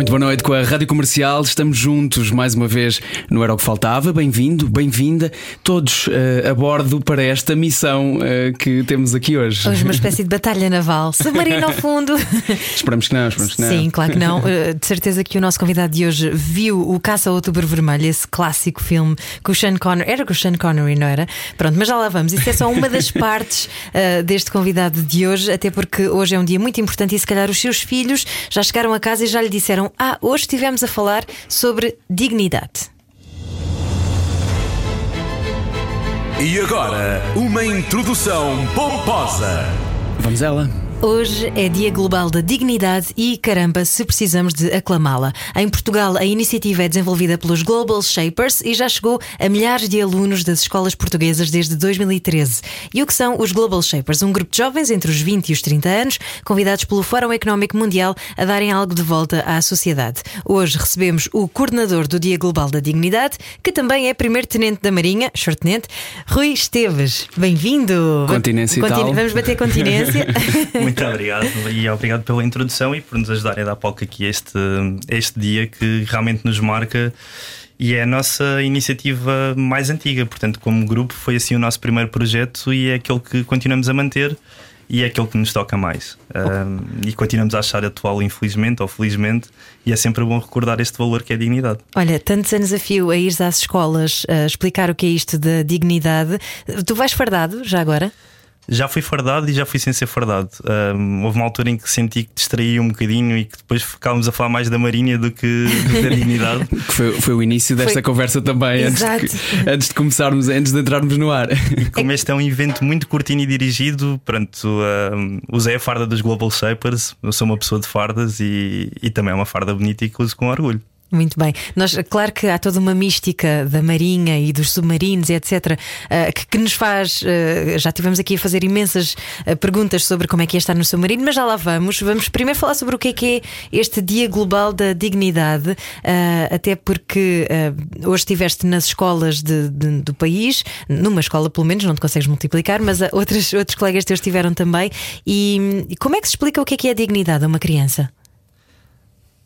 Muito boa noite com a Rádio Comercial. Estamos juntos mais uma vez no Era o que Faltava. Bem-vindo, bem-vinda, todos uh, a bordo para esta missão uh, que temos aqui hoje. Hoje, uma espécie de batalha naval, submarino ao fundo. esperamos que não, esperamos que não. Sim, claro que não. Uh, de certeza que o nosso convidado de hoje viu o Caça ao Outubro Vermelho, esse clássico filme com o Sean Connery. Era com o Sean Connery, não era? Pronto, mas já lá vamos. Isso é só uma das partes deste convidado de hoje, até porque hoje é um dia muito importante e se calhar os seus filhos já chegaram a casa e já lhe disseram ah, hoje estivemos a falar sobre dignidade. E agora, uma introdução pomposa. Vamos ela. Hoje é Dia Global da Dignidade e caramba, se precisamos de aclamá-la. Em Portugal, a iniciativa é desenvolvida pelos Global Shapers e já chegou a milhares de alunos das escolas portuguesas desde 2013. E o que são os Global Shapers? Um grupo de jovens entre os 20 e os 30 anos, convidados pelo Fórum Económico Mundial a darem algo de volta à sociedade. Hoje recebemos o coordenador do Dia Global da Dignidade, que também é primeiro-tenente da Marinha, short-tenente, Rui Esteves. Bem-vindo! Continência Continu e tal. Vamos bater continência. Muito obrigado e obrigado pela introdução e por nos ajudarem a dar palco aqui este, este dia que realmente nos marca e é a nossa iniciativa mais antiga. Portanto, como grupo, foi assim o nosso primeiro projeto e é aquele que continuamos a manter e é aquele que nos toca mais. Um, e continuamos a achar atual, infelizmente ou felizmente, e é sempre bom recordar este valor que é a dignidade. Olha, tantos anos a fio a ir às escolas a explicar o que é isto da dignidade. Tu vais fardado já agora? Já fui fardado e já fui sem ser fardado. Um, houve uma altura em que senti que distraía um bocadinho e que depois ficávamos a falar mais da Marinha do que, da dignidade. que foi, foi, o início desta foi... conversa também, antes de, antes de, começarmos, antes de entrarmos no ar. E como este é um evento muito curtinho e dirigido, pronto, um, usei a farda dos Global Shapers. Eu sou uma pessoa de fardas e, e também é uma farda bonita e que uso com orgulho. Muito bem. Nós, claro que há toda uma mística da Marinha e dos submarinos etc. Uh, que, que, nos faz. Uh, já tivemos aqui a fazer imensas uh, perguntas sobre como é que é estar no submarino, mas já lá vamos. Vamos primeiro falar sobre o que é que é este Dia Global da Dignidade, até porque hoje estiveste nas escolas de, de, do país, numa escola pelo menos, não te consegues multiplicar, mas outros, outros colegas teus estiveram também. E como é que se explica o que é que é a dignidade a uma criança?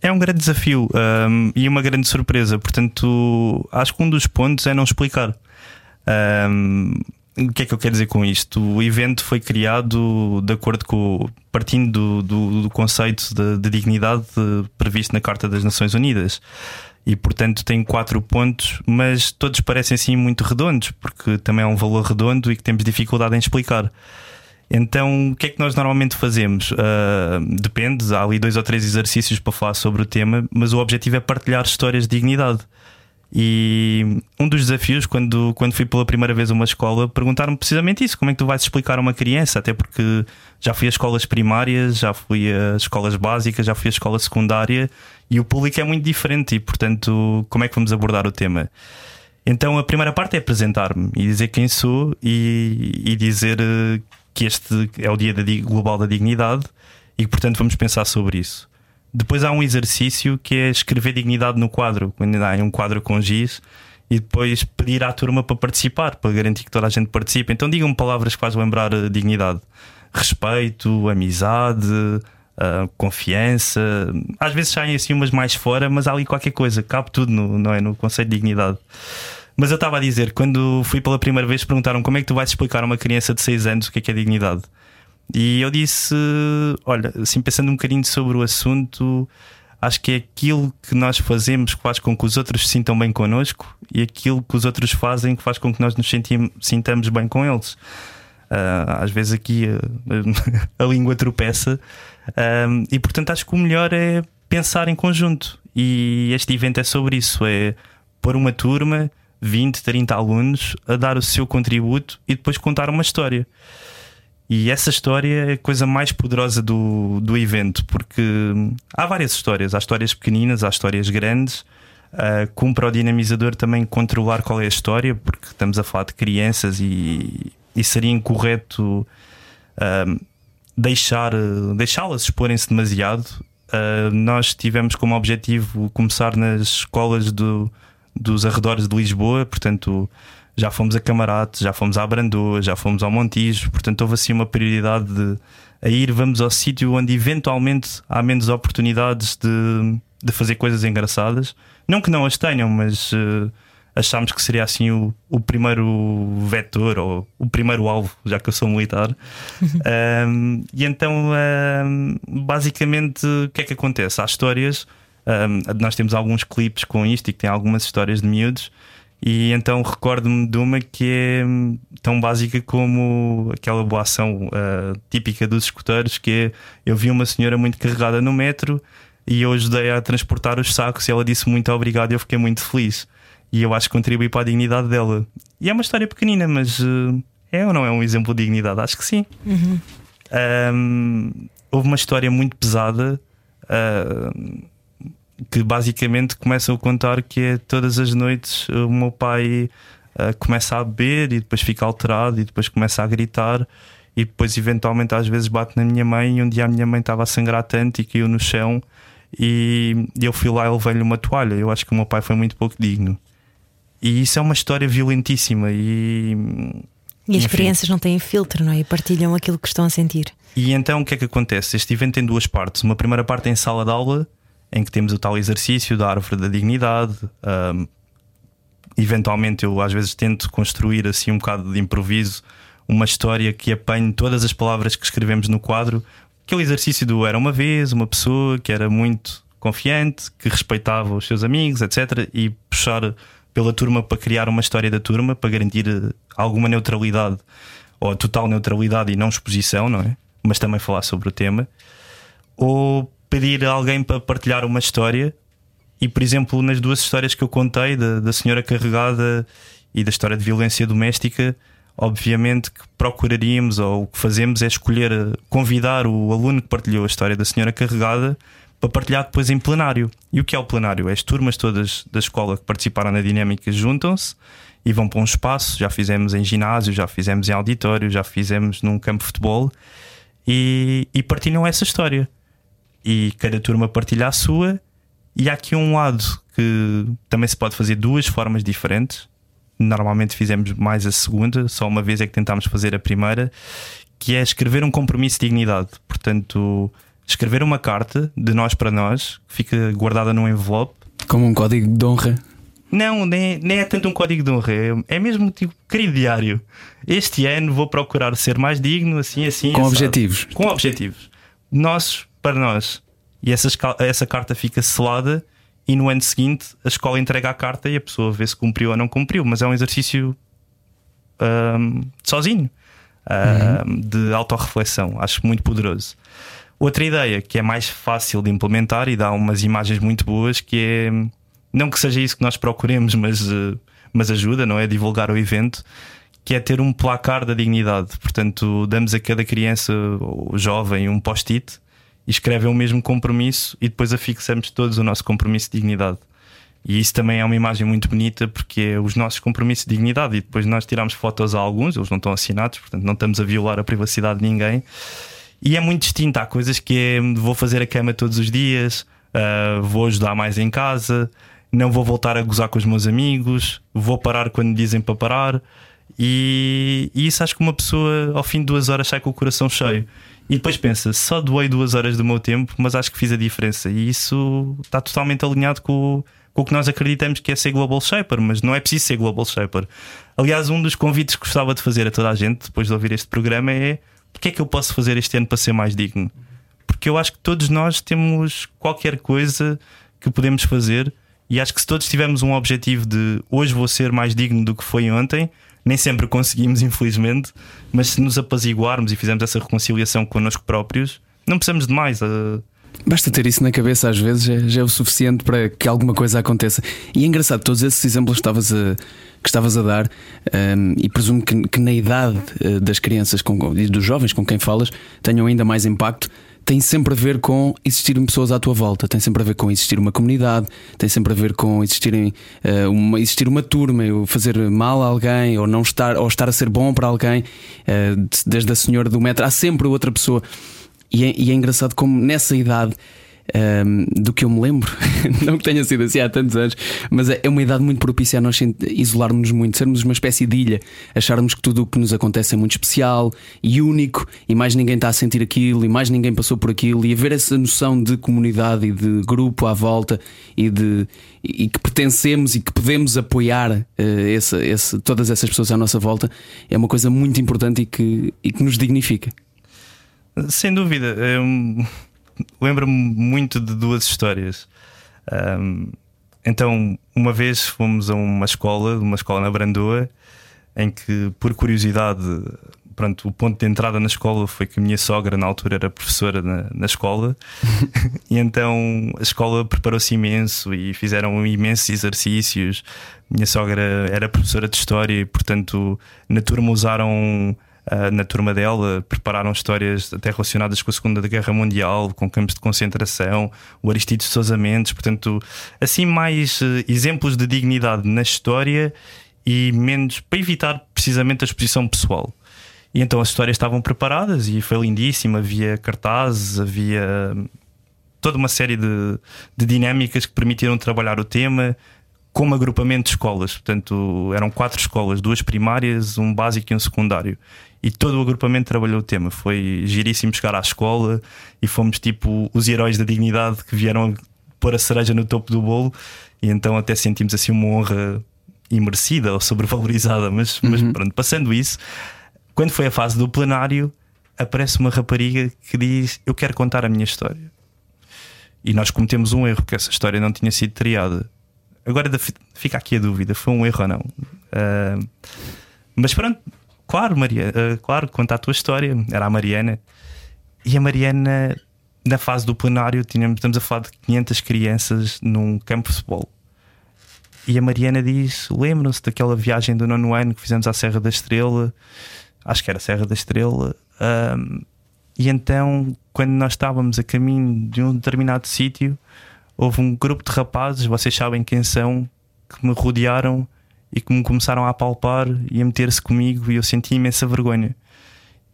É um grande desafio um, e uma grande surpresa. Portanto, acho que um dos pontos é não explicar. Um, o que é que eu quero dizer com isto? O evento foi criado de acordo com partindo do, do, do conceito de, de, dignidade previsto na Carta das Nações Unidas. E portanto tem quatro pontos, mas todos parecem assim muito redondos, porque também é um valor redondo e que temos dificuldade em explicar. Então, o que é que nós normalmente fazemos? Uh, depende, há ali dois ou três exercícios para falar sobre o tema, mas o objetivo é partilhar histórias de dignidade. E um dos desafios, quando, quando fui pela primeira vez a uma escola, perguntaram-me precisamente isso: como é que tu vais explicar a uma criança? Até porque já fui a escolas primárias, já fui a escolas básicas, já fui a escola secundária e o público é muito diferente, e portanto, como é que vamos abordar o tema? Então, a primeira parte é apresentar-me e dizer quem sou e, e dizer eh, que este é o Dia Global da Dignidade e que, portanto, vamos pensar sobre isso. Depois há um exercício que é escrever dignidade no quadro, quando há um quadro com giz, e depois pedir à turma para participar, para garantir que toda a gente participe. Então digam-me palavras que fazem lembrar a dignidade: respeito, amizade, confiança. Às vezes saem assim umas mais fora, mas há ali qualquer coisa, cabe tudo no, não é, no conceito de dignidade. Mas eu estava a dizer, quando fui pela primeira vez, perguntaram como é que tu vais explicar a uma criança de 6 anos o que é, que é dignidade. E eu disse: olha, assim pensando um bocadinho sobre o assunto, acho que é aquilo que nós fazemos que faz com que os outros se sintam bem connosco e aquilo que os outros fazem que faz com que nós nos sentimos, sintamos bem com eles. Uh, às vezes aqui uh, a língua tropeça, uh, e portanto acho que o melhor é pensar em conjunto. E este evento é sobre isso: é pôr uma turma 20, 30 alunos a dar o seu contributo e depois contar uma história. E essa história é a coisa mais poderosa do, do evento, porque há várias histórias. Há histórias pequeninas, há histórias grandes. Uh, cumpre ao dinamizador também controlar qual é a história, porque estamos a falar de crianças e e seria incorreto uh, deixar, deixá-las exporem-se demasiado. Uh, nós tivemos como objetivo começar nas escolas do, dos arredores de Lisboa, portanto já fomos a Camarate, já fomos à Brandoa, já fomos ao Montijo, portanto houve assim uma prioridade de a ir, vamos ao sítio onde eventualmente há menos oportunidades de, de fazer coisas engraçadas. Não que não as tenham, mas uh, achámos que seria assim o, o primeiro vetor ou o primeiro alvo, já que eu sou militar. um, e então, um, basicamente, o que é que acontece? Há histórias, um, nós temos alguns clipes com isto e que tem algumas histórias de miúdos. E então recordo-me de uma que é hum, tão básica como aquela boa ação uh, típica dos escuteiros, que é eu vi uma senhora muito carregada no metro e eu ajudei a transportar os sacos e ela disse muito obrigado e eu fiquei muito feliz. E eu acho que contribui para a dignidade dela. E é uma história pequenina, mas uh, é ou não é um exemplo de dignidade? Acho que sim. Uhum. Um, houve uma história muito pesada. Uh, que basicamente começam a contar que é todas as noites o meu pai uh, começa a beber e depois fica alterado e depois começa a gritar e depois eventualmente às vezes bate na minha mãe e um dia a minha mãe estava a sangrar tanto e caiu no chão e eu fui lá e levei-lhe uma toalha. Eu acho que o meu pai foi muito pouco digno. E isso é uma história violentíssima e. E as enfim. crianças não têm filtro, não é? E partilham aquilo que estão a sentir. E então o que é que acontece? Este evento tem duas partes. Uma primeira parte é em sala de aula, em que temos o tal exercício da árvore da dignidade. Um, eventualmente eu às vezes tento construir assim um bocado de improviso uma história que apanhe todas as palavras que escrevemos no quadro. Aquele exercício do era uma vez, uma pessoa que era muito confiante, que respeitava os seus amigos, etc. E puxar pela turma para criar uma história da turma, para garantir alguma neutralidade ou total neutralidade e não exposição, não é? Mas também falar sobre o tema. Ou pedir a alguém para partilhar uma história. E, por exemplo, nas duas histórias que eu contei, da, da senhora carregada e da história de violência doméstica, obviamente que procuraríamos ou o que fazemos é escolher, convidar o aluno que partilhou a história da senhora carregada para partilhar depois em plenário. E o que é o plenário? É as turmas todas da escola que participaram na dinâmica juntam-se e vão para um espaço. Já fizemos em ginásio, já fizemos em auditório, já fizemos num campo de futebol e, e partilham essa história e cada turma partilha a sua. E há aqui um lado que também se pode fazer duas formas diferentes. Normalmente fizemos mais a segunda, só uma vez é que tentámos fazer a primeira, que é escrever um compromisso de dignidade. Portanto, escrever uma carta de nós para nós, que fica guardada num envelope. Como um código de honra. Não, nem, nem é tanto um código de honra, é, é mesmo tipo, querido diário. Este ano vou procurar ser mais digno, assim, assim. Com objetivos. Com objetivos. Nossos para nós. E essa, essa carta fica selada e no ano seguinte a escola entrega a carta e a pessoa vê se cumpriu ou não cumpriu. Mas é um exercício um, sozinho um, uhum. de autorreflexão. Acho muito poderoso. Outra ideia que é mais fácil de implementar e dá umas imagens muito boas, que é não que seja isso que nós procuremos, mas, uh, mas ajuda, não é? Divulgar o evento, que é ter um placar da dignidade. Portanto, damos a cada criança ou jovem um post-it e escrevem o mesmo compromisso e depois afixamos todos o nosso compromisso de dignidade. E isso também é uma imagem muito bonita porque é os nossos compromissos de dignidade. E depois nós tiramos fotos a alguns, eles não estão assinados, portanto não estamos a violar a privacidade de ninguém. E é muito distinto. Há coisas que é vou fazer a cama todos os dias, uh, vou ajudar mais em casa, não vou voltar a gozar com os meus amigos, vou parar quando dizem para parar. E, e isso acho que uma pessoa ao fim de duas horas sai com o coração cheio. E depois pensa, só doei duas horas do meu tempo, mas acho que fiz a diferença. E isso está totalmente alinhado com, com o que nós acreditamos que é ser Global Shaper, mas não é preciso ser Global Shaper. Aliás, um dos convites que gostava de fazer a toda a gente, depois de ouvir este programa, é o que é que eu posso fazer este ano para ser mais digno? Porque eu acho que todos nós temos qualquer coisa que podemos fazer, e acho que se todos tivermos um objetivo de hoje vou ser mais digno do que foi ontem, nem sempre conseguimos, infelizmente, mas se nos apaziguarmos e fizermos essa reconciliação connosco próprios, não precisamos de mais. Uh... Basta ter isso na cabeça, às vezes já, já, é o suficiente para que alguma coisa aconteça. E é engraçado, todos esses exemplos que estavas a, que estavas a dar, um, e presumo que, que, na idade uh, das crianças e dos jovens com quem falas tenham ainda mais impacto. Tem sempre a ver com existirem pessoas à tua volta, tem sempre a ver com existir uma comunidade, tem sempre a ver com existirem, uh, uma, existir uma turma, fazer mal a alguém ou não estar, ou estar a ser bom para alguém, uh, desde a senhora do metro, há sempre outra pessoa. E é, e é engraçado como nessa idade um, do que eu me lembro, não que tenha sido assim há tantos anos, mas é, é uma idade muito propícia a nós isolarmos-nos muito, sermos uma espécie de ilha, acharmos que tudo o que nos acontece é muito especial e único, e mais ninguém está a sentir aquilo, e mais ninguém passou por aquilo, e haver essa noção de comunidade e de grupo à volta e de e que pertencemos e que podemos apoiar uh, esse, esse, todas essas pessoas à nossa volta é uma coisa muito importante e que, e que nos dignifica. Sem dúvida. É um lembro-me muito de duas histórias. Um, então, uma vez fomos a uma escola, uma escola na Brandoa, em que, por curiosidade, pronto, o ponto de entrada na escola foi que a minha sogra, na altura, era professora na, na escola, e então a escola preparou-se imenso e fizeram imensos exercícios. Minha sogra era professora de história e, portanto, na turma usaram uh, na turma dela, prepararam histórias até relacionadas com a Segunda Guerra Mundial, com campos de concentração, o Aristides Sousa Mendes, portanto, assim, mais uh, exemplos de dignidade na história e menos para evitar precisamente a exposição pessoal. E então as histórias estavam preparadas e foi lindíssimo. Havia cartazes, havia toda uma série de, de dinâmicas que permitiram trabalhar o tema como agrupamento de escolas. Portanto, eram quatro escolas, duas primárias, um básico e um secundário e todo o agrupamento trabalhou o tema. Foi giríssimo chegar à escola e fomos tipo os heróis da dignidade que vieram pôr a cereja no topo do bolo e então até sentimos assim uma honra imerecida ou sobrevalorizada. Mas, uhum. mas pronto, passando isso, quando foi a fase do plenário, aparece uma rapariga que diz: Eu quero contar a minha história. E nós cometemos um erro, que essa história não tinha sido triada. Agora fica aqui a dúvida: foi um erro ou não? Uh, mas pronto, Claro, Maria, uh, claro, conta a tua história. Era a Mariana. E a Mariana, na fase do plenário, tínhamos, estamos a falar de 500 crianças num campo de futebol. E a Mariana diz: Lembram-se daquela viagem do nono ano que fizemos à Serra da Estrela? Acho que era a Serra da Estrela. Um, e então, quando nós estávamos a caminho de um determinado sítio, houve um grupo de rapazes, vocês sabem quem são, que me rodearam e que me começaram a apalpar e a meter-se comigo e eu senti imensa vergonha.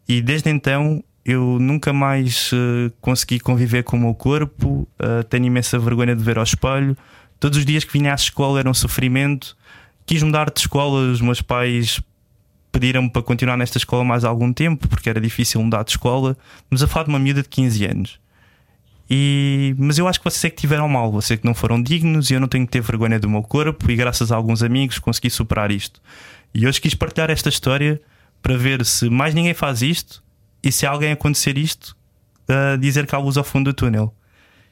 E desde então eu nunca mais uh, consegui conviver com o meu corpo, uh, tenho imensa vergonha de ver ao espelho. Todos os dias que vinha à escola era um sofrimento. Quis mudar de escola, os meus pais pediram-me para continuar nesta escola mais algum tempo, porque era difícil mudar de escola. Mas a falar de uma miúda de 15 anos. E, mas eu acho que vocês é que tiveram mal, vocês é que não foram dignos e eu não tenho que ter vergonha do meu corpo e graças a alguns amigos consegui superar isto. E hoje quis partilhar esta história para ver se mais ninguém faz isto e se alguém acontecer isto, uh, dizer que há luz ao fundo do túnel.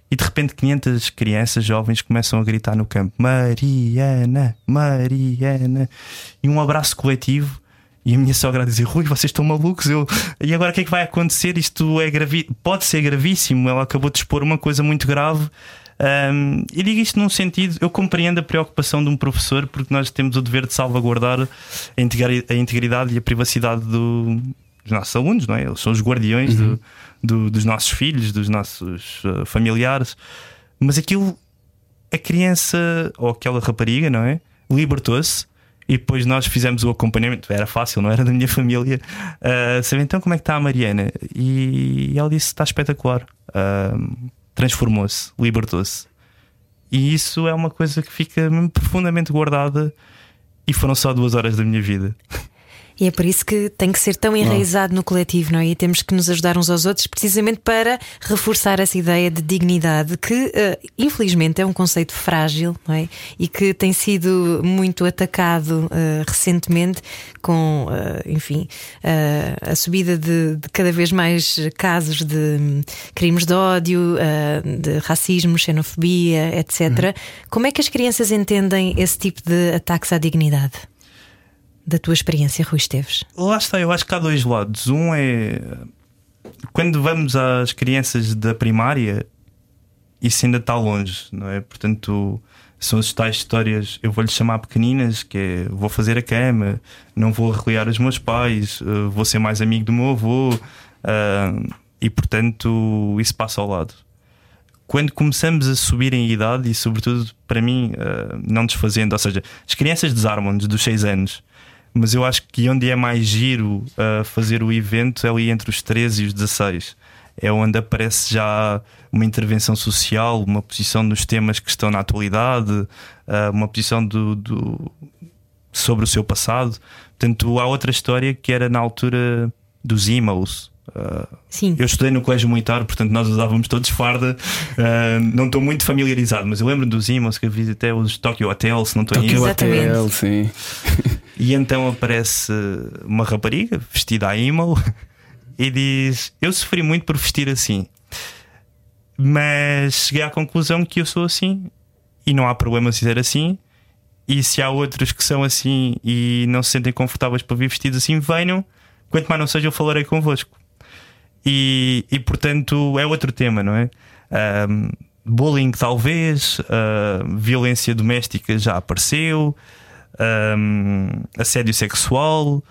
E de repente 500 crianças jovens começam a gritar no campo: Mariana, Mariana. E um abraço coletivo e a minha sogra a dizer: Rui, vocês estão malucos. Eu... E agora o que é que vai acontecer? Isto é gravi... pode ser gravíssimo. Ela acabou de expor uma coisa muito grave. Um, e digo isto num sentido, eu compreendo a preocupação de um professor, porque nós temos o dever de salvaguardar a integridade e a privacidade do, dos nossos alunos, não é? Eles são os guardiões uhum. do, do, dos nossos filhos, dos nossos uh, familiares. Mas aquilo, a criança ou aquela rapariga, não é? Libertou-se e depois nós fizemos o acompanhamento, era fácil, não era da minha família. Uh, saber então como é que está a Mariana. E ela disse: está espetacular. Uh, Transformou-se, libertou-se. E isso é uma coisa que fica profundamente guardada. E foram só duas horas da minha vida. E é por isso que tem que ser tão enraizado no coletivo, não é? E temos que nos ajudar uns aos outros, precisamente para reforçar essa ideia de dignidade, que uh, infelizmente é um conceito frágil, não é? E que tem sido muito atacado uh, recentemente com, uh, enfim, a subida de, de, cada vez mais casos de um, crimes de ódio, de racismo, xenofobia, etc. Uhum. Como é que as crianças entendem esse tipo de ataques à dignidade? Da tua experiência, Rui Esteves? Lá está, eu acho que há dois lados. Um é quando vamos às crianças da primária, isso ainda está longe, não é? Portanto, são as tais histórias, eu vou-lhe chamar pequeninas, que é vou fazer a cama, não vou arreliar os meus pais, eh, vou ser mais amigo do meu avô. Uh, e portanto isso passa ao lado. Quando começamos a subir em idade, e sobretudo para mim, uh, não desfazendo, ou seja, as crianças desarmam-nos dos 6 anos, mas eu acho que onde é mais giro uh, fazer o evento é ali entre os 13 e os 16. É onde aparece já uma intervenção social, uma posição nos temas que estão na atualidade, uh, uma posição do, do, sobre o seu passado. Portanto, há outra história que era na altura dos emails. Uh, Sim. Eu estudei no colégio militar, portanto nós usávamos todos farda. Uh, não estou muito familiarizado, mas eu lembro dos emails que eu vi até os Tokyo Hotel, se não estou Tokyo Hotel, sim. E então aparece uma rapariga vestida a email e diz: Eu sofri muito por vestir assim, mas cheguei à conclusão que eu sou assim e não há problema se ser assim. E se há outros que são assim e não se sentem confortáveis para vir vestidos assim, venham. Quanto mais não seja, eu falarei convosco. E, e portanto é outro tema, não é? Um, bullying, talvez, uh, violência doméstica já apareceu, um, assédio sexual,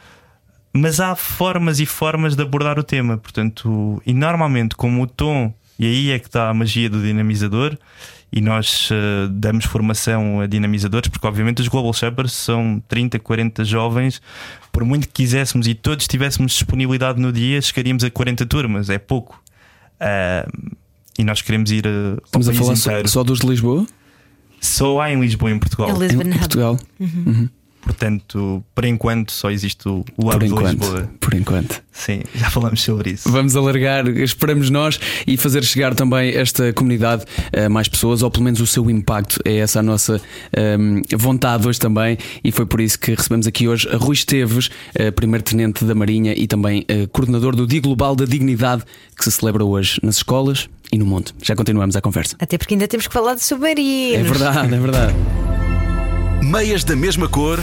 mas há formas e formas de abordar o tema. Portanto, e normalmente, como o tom, e aí é que está a magia do dinamizador, e nós uh, damos formação a dinamizadores, porque obviamente os Global Shepherds são 30, 40 jovens. Por muito que quiséssemos e todos tivéssemos disponibilidade no dia, chegaríamos a 40 turmas, é pouco. Uh, e nós queremos ir uh, Estamos a falar só, só, dos de Lisboa? Só há em Lisboa, em Portugal. Em Portugal. Uhum. Uhum. Portanto, por enquanto só existe o Hub de Lisboa. Por enquanto. Sim, já falamos sobre isso. Vamos alargar, esperamos nós, e fazer chegar também esta comunidade a mais pessoas, ou pelo menos o seu impacto. É essa a nossa um, vontade hoje também, e foi por isso que recebemos aqui hoje a Rui Esteves, primeiro-tenente da Marinha e também coordenador do Dia Global da Dignidade, que se celebra hoje nas escolas e no mundo. Já continuamos a conversa. Até porque ainda temos que falar de submarinos. É verdade, é verdade. Meias da mesma cor.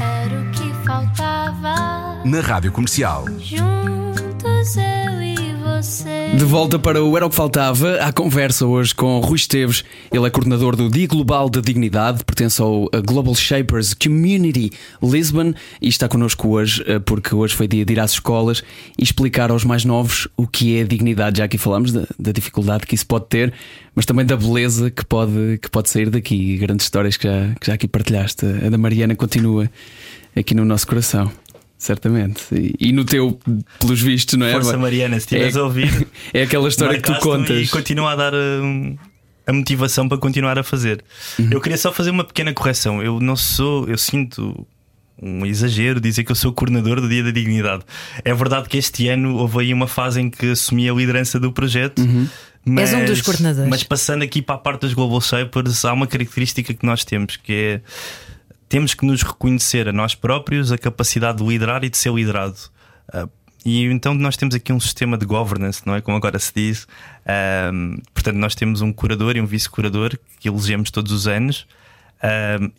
Era o que faltava. Na rádio comercial. Juntos eu e. De volta para o Era o que Faltava, à conversa hoje com Rui Esteves. Ele é coordenador do Dia Global da Dignidade, pertence ao Global Shapers Community Lisbon e está connosco hoje porque hoje foi dia de ir às escolas e explicar aos mais novos o que é dignidade. Já aqui falamos da, da dificuldade que isso pode ter, mas também da beleza que pode, que pode sair daqui. Grandes histórias que já, que já aqui partilhaste. A da Mariana continua aqui no nosso coração. Certamente. E, e, no teu, pelos vistos, não é? Força Mariana, se estiveres é, a ouvir. É aquela história que tu contas. E continua a dar um, a motivação para continuar a fazer. Uhum. Eu queria só fazer uma pequena correção. Eu não sou, eu sinto um exagero dizer que eu sou coordenador do Dia da Dignidade. É verdade que este ano houve aí uma fase em que assumi a liderança do projeto. Uhum. Mas, És um dos coordenadores. Mas passando aqui para a parte dos Global Shapers, há uma característica que nós temos que é temos que nos reconhecer a nós próprios a capacidade de liderar e de ser liderado. Uh, e então nós temos aqui um sistema de governance, não é? Como agora se diz. Portanto, nós temos um curador e um vice-curador que elegemos todos os anos.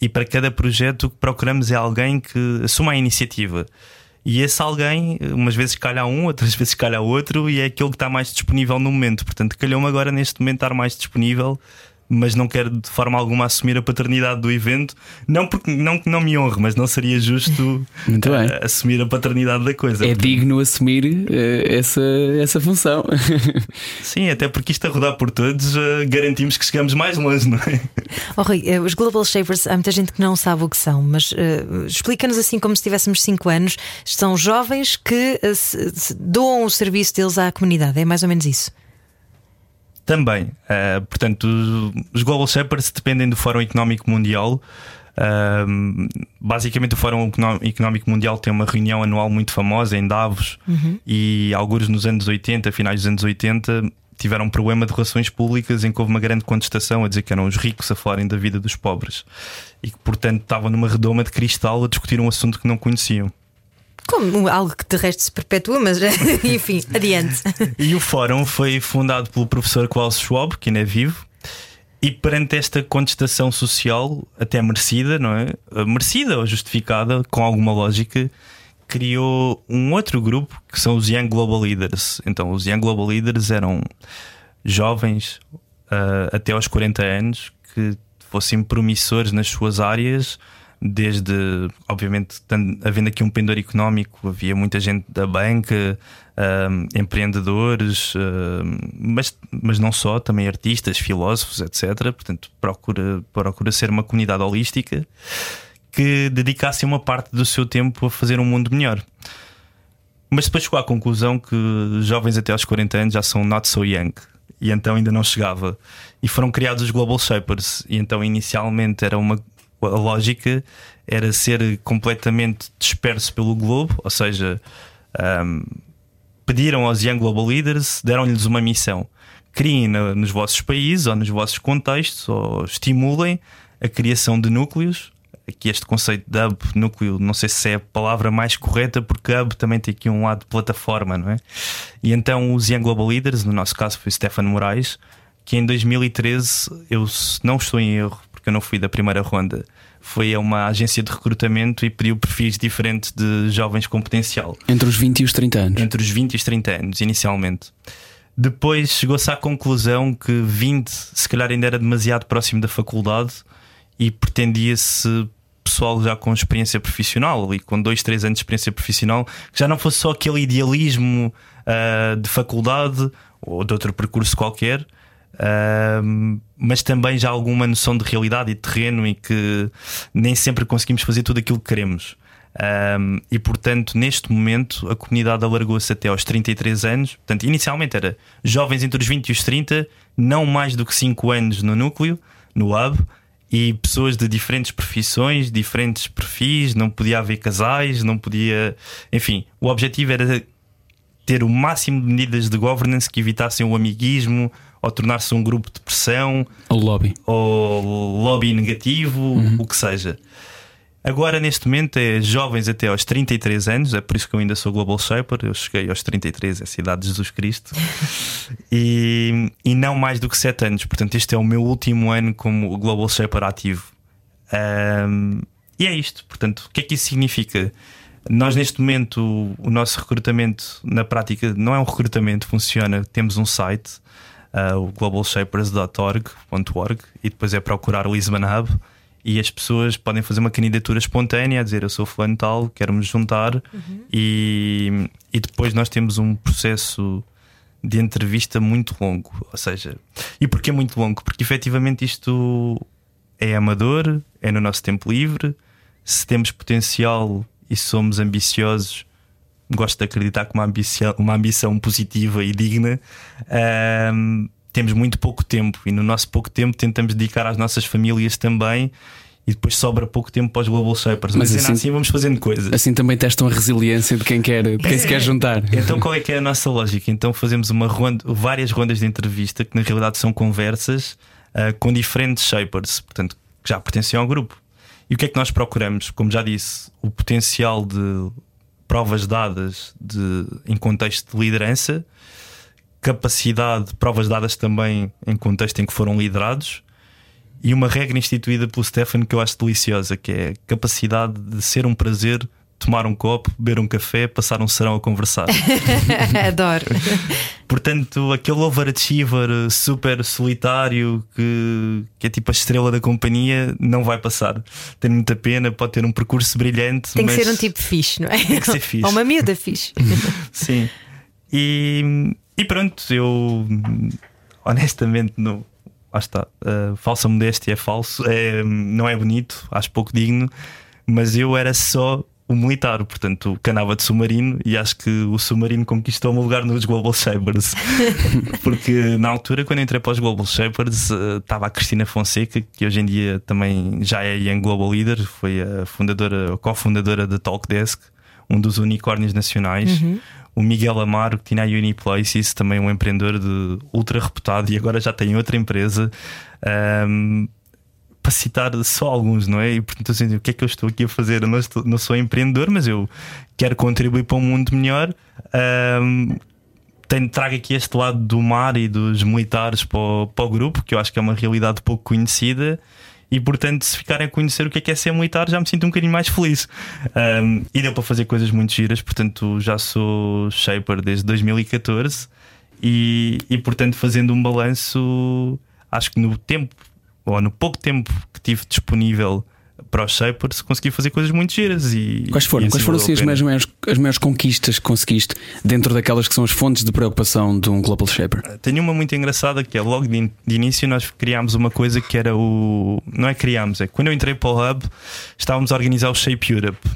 E para cada projeto o que procuramos é alguém que assuma a iniciativa. E esse alguém, umas vezes calha um, outras vezes calha outro, e é aquele que está mais disponível no momento. Portanto, calhou-me agora neste momento estar mais disponível mas não quero de forma alguma assumir a paternidade do evento. Não porque não que não me honre, mas não seria justo uh, assumir a paternidade da coisa. É digno assumir uh, essa, essa função. Sim, até porque isto a rodar por todos uh, garantimos que chegamos mais longe, não é? Oh, Rui, os Global Shapers, há muita gente que não sabe o que são, mas explica-nos assim como se tivéssemos 5 anos. São jovens que se, se doam o serviço deles à comunidade, é mais ou menos isso. Também. Uh, portanto, os Global Shepherds dependem do Fórum Económico Mundial. Uh, basicamente, o Fórum Económico Mundial tem uma reunião anual muito famosa em Davos uhum. e alguns nos anos 80, finais dos anos 80, tiveram um problema de relações públicas em que houve uma grande contestação a dizer que eram os ricos a falarem da vida dos pobres e que, portanto, estavam numa redoma de cristal a discutir um assunto que não conheciam. Como algo que de resto se perpetua, mas enfim, adiante. E o fórum foi fundado pelo professor Klaus Schwab, que ainda é vivo, e perante esta contestação social, até merecida, não é? Merecida ou justificada, com alguma lógica, criou um outro grupo que são os Young Global Leaders. Então, os Young Global Leaders eram jovens uh, até aos 40 anos que fossem promissores nas suas áreas desde, obviamente, havendo aqui um pendor económico, havia muita gente da banca, um, empreendedores, um, mas, mas não só, também artistas, filósofos, etc. Portanto, procura, procura ser uma comunidade holística que dedicasse uma parte do seu tempo a fazer um mundo melhor. Mas depois chegou à conclusão que jovens até aos 40 anos já são not so young e então ainda não chegava. E foram criados os Global Shapers, e então inicialmente era uma a lógica era ser completamente disperso pelo globo, ou seja, um, pediram aos Young Global Leaders, deram-lhes uma missão. Criem na, nos vossos países ou nos vossos contextos, ou estimulem a criação de núcleos. Aqui este conceito de hub, núcleo, não sei se é a palavra mais correta, porque hub também tem aqui um lado de plataforma, não é? E então os Young Global Leaders, no nosso caso foi Stefano Moraes, que em 2013, eu não estou em erro, porque eu não fui da primeira ronda, foi a uma agência de recrutamento e pediu perfis diferentes de jovens com potencial. Entre os 20 e os 30 anos? Entre os 20 e os 30 anos, inicialmente. Depois chegou-se à conclusão que 20 se calhar ainda era demasiado próximo da faculdade e pretendia-se pessoal já com experiência profissional, ali com 2, 3 anos de experiência profissional, que já não fosse só aquele idealismo uh, de faculdade ou de outro percurso qualquer, Uh, mas também já alguma noção de realidade e de terreno e que nem sempre conseguimos fazer tudo aquilo que queremos. Um, e portanto, neste momento, a comunidade alargou-se até aos 33 anos. Portanto, inicialmente era jovens entre os 20 e os 30, não mais do que 5 anos no núcleo, no hub, e pessoas de diferentes profissões, diferentes perfis. Não podia haver casais, não podia. Enfim, o objetivo era ter o máximo de medidas de governance que evitassem o amiguismo, ou tornar-se um grupo de pressão, ou lobby, ou lobby negativo, uhum. o que seja. Agora, neste momento, é jovens até aos 33 anos, é por isso que eu ainda sou Global Shaper. Eu cheguei aos 33, essa idade de Jesus Cristo, e, e não mais do que 7 anos. Portanto, este é o meu último ano como Global Shaper ativo. Um, e é isto. Portanto, o que é que isso significa? Nós, neste momento, o nosso recrutamento na prática não é um recrutamento, funciona. Temos um site uh, o globalshapers.org e depois é procurar o Lisbon Hub e as pessoas podem fazer uma candidatura espontânea a dizer eu sou fulano tal, quero me juntar uhum. e, e depois nós temos um processo de entrevista muito longo, ou seja, e porquê muito longo? Porque efetivamente isto é amador, é no nosso tempo livre, se temos potencial e somos ambiciosos, gosto de acreditar com uma ambição, uma ambição positiva e digna. Um, temos muito pouco tempo e no nosso pouco tempo tentamos dedicar às nossas famílias também e depois sobra pouco tempo para os Global Shapers. Mas, Mas assim, assim, vamos fazendo coisas. Assim também testam a resiliência de quem quer, de quem é. se quer juntar. Então qual é que é a nossa lógica? Então fazemos uma ronda, várias rondas de entrevista que na realidade são conversas uh, com diferentes Shapers, portanto, que já pertencem ao grupo. E o que é que nós procuramos? Como já disse, o potencial de provas dadas de, em contexto de liderança, capacidade, provas dadas também em contexto em que foram liderados, e uma regra instituída pelo Stefan que eu acho deliciosa, que é a capacidade de ser um prazer tomar um copo, beber um café, passar um serão a conversar. Adoro. Portanto, aquele overachiever super solitário que, que é tipo a estrela da companhia não vai passar. Tem muita pena, pode ter um percurso brilhante. Tem que ser um tipo fixe, não é? Tem que ser fixe. Ou uma miúda fixe. Sim. E, e pronto, eu honestamente não. Lá está. Uh, falsa modéstia é falso, é, não é bonito, acho pouco digno, mas eu era só o militar, portanto, canava de submarino e acho que o submarino conquistou um lugar nos Global Shapers. Porque na altura, quando entrei para os Global Shapers, eh, estava a Cristina Fonseca, que hoje em dia também já é Young Global Leader, foi a fundadora, a cofundadora da Talkdesk, um dos unicórnios nacionais. Uhum. O Miguel Amaro, que tinha a Uniplaces, também um empreendedor de ultra reputado e agora já tem outra empresa. Um, para citar só alguns, não é? E portanto, assim, o que é que eu estou aqui a fazer? Eu não, estou, não sou empreendedor, mas eu quero contribuir para um mundo melhor. Um, tenho, trago aqui este lado do mar e dos militares para o, para o grupo, que eu acho que é uma realidade pouco conhecida. E portanto, se ficarem a conhecer o que é, que é ser militar, já me sinto um bocadinho mais feliz. Um, e deu para fazer coisas muito giras, portanto, já sou shaper desde 2014. E, e portanto, fazendo um balanço, acho que no tempo ou no pouco tempo que tive disponível para os Shapers consegui fazer coisas muito giras. E, Quais foram? e Quais assim foram valeu assim, as, maiores, as maiores conquistas que conseguiste dentro daquelas que são as fontes de preocupação de um Global Shaper? Tenho uma muito engraçada que é logo de, in- de início nós criámos uma coisa que era o. Não é criámos, é quando eu entrei para o Hub estávamos a organizar o Shape Europe.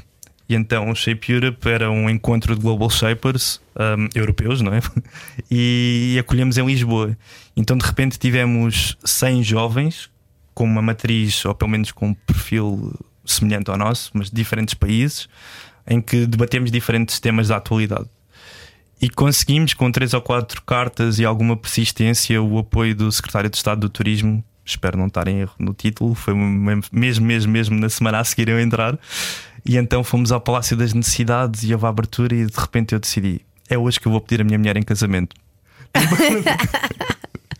E então o Shape Europe era um encontro de Global Shapers um, europeus, não é? E acolhemos em Lisboa. Então de repente tivemos 100 jovens com uma matriz, ou pelo menos com um perfil semelhante ao nosso, mas de diferentes países, em que debatemos diferentes temas da atualidade. E conseguimos, com três ou quatro cartas e alguma persistência, o apoio do Secretário de Estado do Turismo. Espero não estar em erro no título, foi mesmo, mesmo, mesmo na semana a seguir eu entrar. E então fomos ao Palácio das Necessidades e houve a abertura, e de repente eu decidi: é hoje que eu vou pedir a minha mulher em casamento.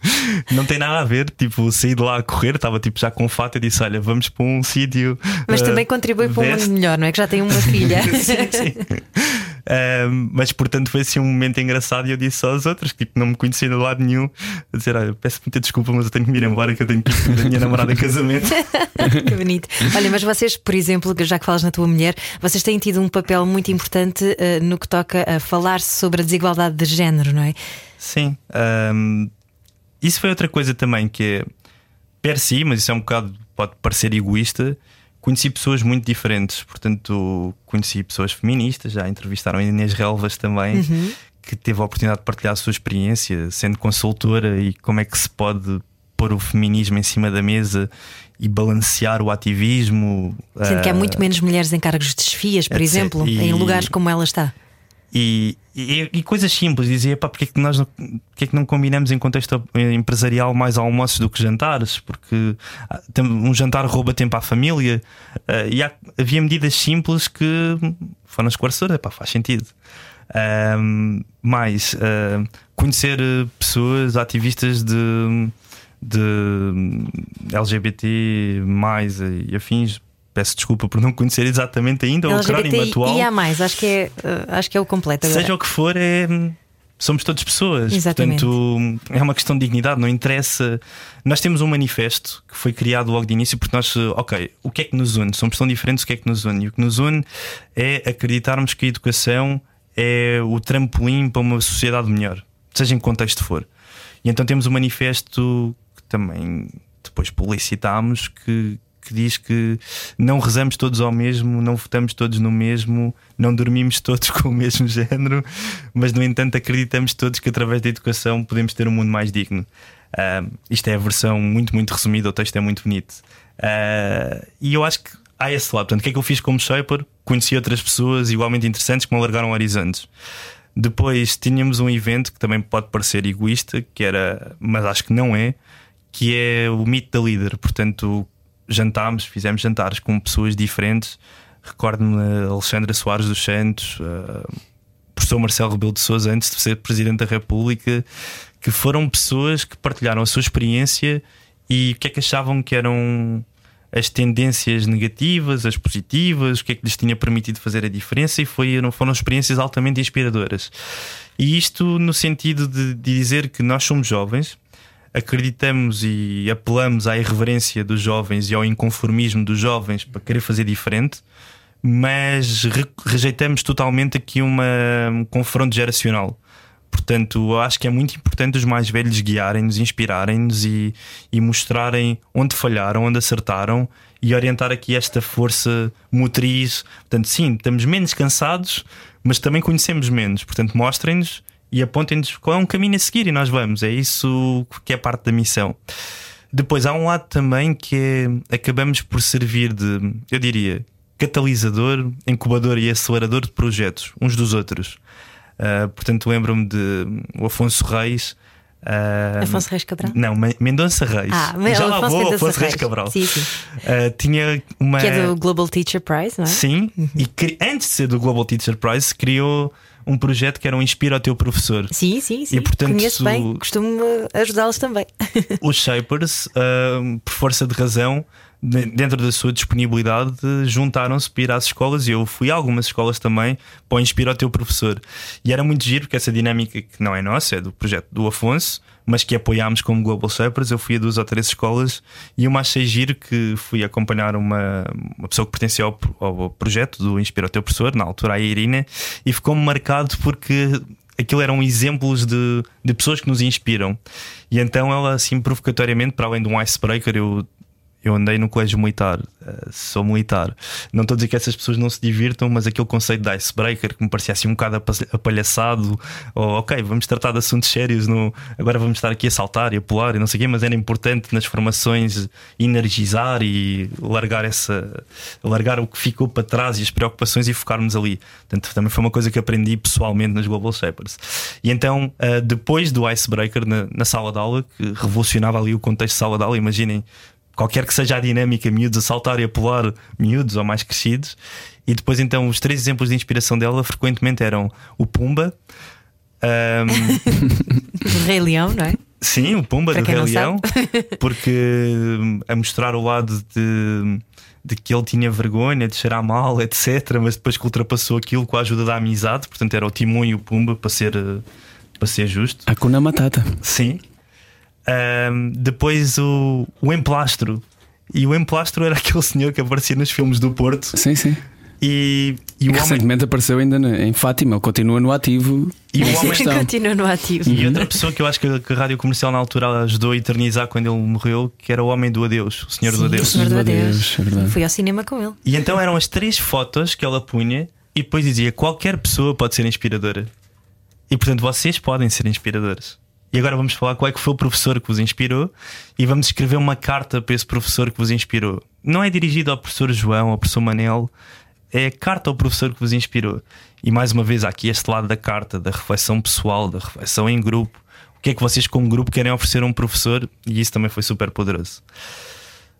Não tem nada a ver, tipo, saí de lá a correr, estava tipo já com fato e disse: Olha, vamos para um sítio. Mas eh, também contribui para um mundo melhor, não é? Que já tem uma filha. sim, sim. Ahm, mas portanto foi assim um momento engraçado e eu disse aos outros que tipo, não me conhecia de lado nenhum a dizer: Olha, peço muita desculpa, mas eu tenho que me ir embora que eu tenho que ir a minha namorada em casamento. que bonito. Olha, mas vocês, por exemplo, já que falas na tua mulher, vocês têm tido um papel muito importante eh, no que toca a falar sobre a desigualdade de género, não é? Sim. ahm, isso foi outra coisa também que é per si, mas isso é um bocado, pode parecer egoísta. Conheci pessoas muito diferentes, portanto, conheci pessoas feministas, já entrevistaram a Inês Relvas também, que teve a oportunidade de partilhar a sua experiência sendo consultora e como é que se pode pôr o feminismo em cima da mesa e balancear o ativismo. Sendo que há ah, muito menos mulheres em cargos de desfias, por etc. exemplo, E- em lugares como ela está. E, e- e coisas simples, dizia, pá, porque é que nós não, porque é que não combinamos em contexto empresarial mais almoços do que jantares? Porque ah, um jantar rouba tempo à família ah, e há- havia medidas simples que foram esclarecedoras, pá, faz sentido. Ahm, mais ah, conhecer pessoas ativistas de, de LGBT mais e afins. Peço desculpa por não conhecer exatamente ainda o acrónimo atual. E há mais, acho que é, eh, acho que é o completo agora. Seja o que for, é. Somos todos pessoas. Exatamente. Portanto, é uma questão de dignidade, não interessa. Nós temos um manifesto que foi criado logo de início, porque nós, ok, o que é que nos une? Somos tão diferentes, o que é que nos une? E o que nos une é acreditarmos que a educação é o trampolim para uma sociedade melhor, seja em que contexto for. E então temos um manifesto que também depois publicitámos que, que diz que não rezamos todos ao mesmo, não votamos todos no mesmo, não dormimos todos com o mesmo género, mas no entanto acreditamos todos que através da educação podemos ter um mundo mais digno. Ah, isto é a versão muito, muito resumida, o texto é muito bonito. Ah, e eu acho que há esse lado. Portanto, o que é que eu fiz como shaper? Conheci outras pessoas igualmente interessantes que me alargaram horizontes. Depois tínhamos um evento que também pode parecer egoísta, que era, mas acho que não é, que é o mito da líder. Portanto, jantámos, fizemos jantares com pessoas diferentes. Recordo-me Alexandra Soares dos Santos, a professor Marcelo Rebelo de Sousa, antes de ser Presidente da República, que foram pessoas que partilharam a sua experiência e o que é que achavam que eram as tendências negativas, as positivas, o que é que lhes tinha permitido fazer a diferença e foi, foram experiências altamente inspiradoras. E isto no sentido de, de dizer que nós somos jovens, acreditamos e apelamos à irreverência dos jovens e ao inconformismo dos jovens para querer fazer diferente, mas re- rejeitamos totalmente aqui uma, um confronto geracional. Portanto, acho que é muito importante os mais velhos guiarem-nos, inspirarem-nos e, e mostrarem onde falharam, onde acertaram e orientar aqui esta força motriz. Portanto, sim, estamos menos cansados, mas também conhecemos menos. Portanto, mostrem-nos e apontem-nos qual é um caminho a seguir e nós vamos. É isso que é parte da missão. Depois há um lado também que é acabamos por servir de, eu diria, catalisador, incubador e acelerador de projetos uns dos outros. Uh, portanto, lembro-me de o Afonso Reis. uh, Afonso Reis Cabral? Não, Me- Mendonça Reis. Ah, Já lá Afonso vou, Mendonça Afonso Reis Reis. Cabral. Sim, sim. Uh, tinha uma. Que é do Global Teacher Prize, não é? Sim, e cri- antes de ser do Global Teacher Prize, criou um projeto que era um Inspira o Teu Professor. Sim, sim, sim. E, portanto, Conheço bem, costumo ajudá-los também. Os Shapers, uh, por força de razão, dentro da sua disponibilidade, juntaram-se para ir às escolas e eu fui a algumas escolas também para inspirar o teu professor. E era muito giro, porque essa dinâmica que não é nossa, é do projeto do Afonso, mas que apoiámos como Global Shapers. Eu fui a duas ou três escolas e uma achei giro que fui acompanhar uma, uma pessoa que pertencia ao, ao projeto do Inspira o Teu Professor, na altura a Irina, e ficou-me marcado porque aquilo eram exemplos de, de pessoas que nos inspiram. E então ela, assim, provocatoriamente, para além de um icebreaker, eu eu andei no colégio militar, uh, sou militar. Não estou a dizer que essas pessoas não se divirtam, mas aquele conceito de icebreaker que me parecia assim um bocado apalhaçado, ou ok, vamos tratar de assuntos sérios, no, agora vamos estar aqui a saltar e a pular e não sei o quê, mas era importante nas formações energizar e largar essa largar o que ficou para trás e as preocupações e focarmos ali. Portanto, também foi uma coisa que aprendi pessoalmente nas Global Shapers. E então, uh, depois do icebreaker na, na sala de aula, que revolucionava ali o contexto de sala de aula, imaginem qualquer que seja a dinâmica, miúdos a saltar e a pular, miúdos ou mais crescidos. E depois, então, os três exemplos de inspiração dela frequentemente eram o Pumba. Um... do Rei Leão, não é? Sim, o Pumba Para do Rei Leão, porque a mostrar o lado de, de que ele tinha vergonha de cheirar mal, etc. Mas depois que ultrapassou aquilo com a ajuda da amizade, portanto era o Timon e o Pumba para ser, para ser justo. Hakuna Matata. Sim, um, depois o, o Emplastro. E o Emplastro era aquele senhor que aparecia nos filmes do Porto. Sim, sim. E, e, e recentemente homem... apareceu ainda em Fátima, ele continua no ativo. E o homem continua no ativo. E outra pessoa que eu acho que a, que a rádio comercial na altura ajudou a eternizar quando ele morreu, que era o homem do adeus, o senhor Sim, do adeus. O senhor do adeus. É Fui ao cinema com ele. E então eram as três fotos que ela punha e depois dizia: qualquer pessoa pode ser inspiradora. E portanto vocês podem ser inspiradores. E agora vamos falar qual é que foi o professor que vos inspirou e vamos escrever uma carta para esse professor que vos inspirou. Não é dirigido ao professor João, ao professor Manel, é a carta ao professor que vos inspirou. E mais uma vez, há aqui este lado da carta, da reflexão pessoal, da reflexão em grupo. O que é que vocês, como grupo, querem oferecer a um professor? E isso também foi super poderoso.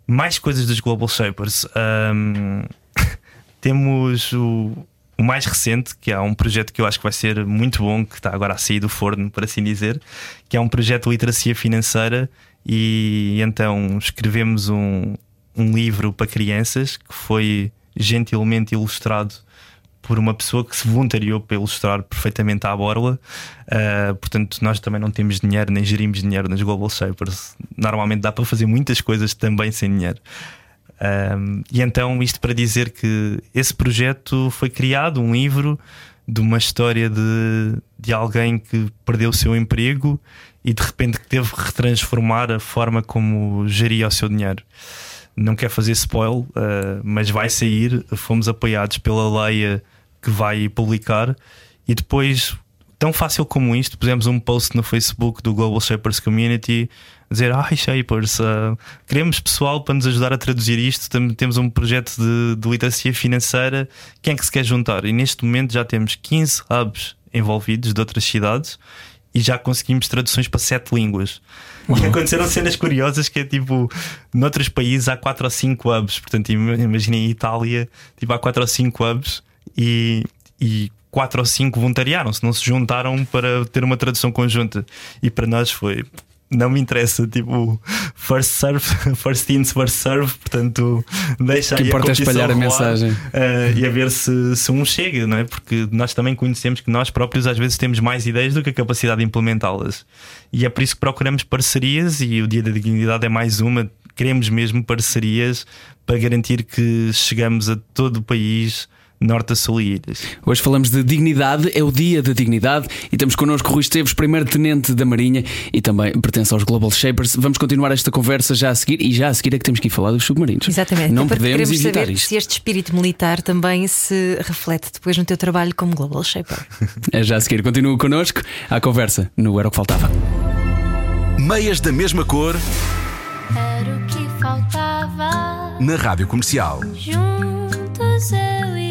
Mais coisas dos Global Shapers. Um, temos o, o mais recente, que é um projeto que eu acho que vai ser muito bom, que está agora a sair do forno, por assim dizer, que é um projeto de literacia financeira. E então escrevemos um, um livro para crianças que foi gentilmente ilustrado por uma pessoa que se voluntariou para ilustrar perfeitamente à borla. Uh, portanto, nós também não temos dinheiro, nem gerimos dinheiro nas Global Shapers. Normalmente dá para fazer muitas coisas também sem dinheiro. Um, e então, isto para dizer que esse projeto foi criado, um livro de uma história de, de alguém que perdeu o seu emprego e de repente teve que retransformar a forma como geria o seu dinheiro. Não quer fazer spoil, uh, mas vai sair. Fomos apoiados pela Leia que vai publicar e depois tão fácil como isto, pusemos um post no Facebook do Global Shapers Community dizer: Ai, Shapers, uh, queremos pessoal para nos ajudar a traduzir isto. Temos um projeto de, de literacia financeira. Quem é que se quer juntar? E neste momento já temos 15 hubs envolvidos de outras cidades e já conseguimos traduções para sete línguas. E aconteceram cenas curiosas que é tipo, noutros países há quatro ou cinco hubs. Portanto, imaginem em Itália, tipo, há quatro ou cinco hubs e, e quatro ou cinco voluntariaram-se, não se juntaram para ter uma tradução conjunta. E para nós foi. Não me interessa, tipo, first serve, first in, first serve, portanto, deixa que aí importa a é espalhar a mensagem uh, e a ver se, se um chega, não é? Porque nós também conhecemos que nós próprios às vezes temos mais ideias do que a capacidade de implementá-las, e é por isso que procuramos parcerias. E o Dia da Dignidade é mais uma. Queremos mesmo parcerias para garantir que chegamos a todo o país norte a sul e ilhas. Hoje falamos de dignidade, é o dia da dignidade e temos connosco Rui Esteves, primeiro-tenente da Marinha e também pertence aos Global Shapers. Vamos continuar esta conversa já a seguir e já a seguir é que temos que ir falar dos submarinos. Exatamente. Não podemos evitar saber isto. Se este espírito militar também se reflete depois no teu trabalho como Global Shaper. é já a seguir. Continua connosco à conversa no Era o que Faltava. Meias da mesma cor. Era o que faltava. Na rádio comercial. Juntos eu e.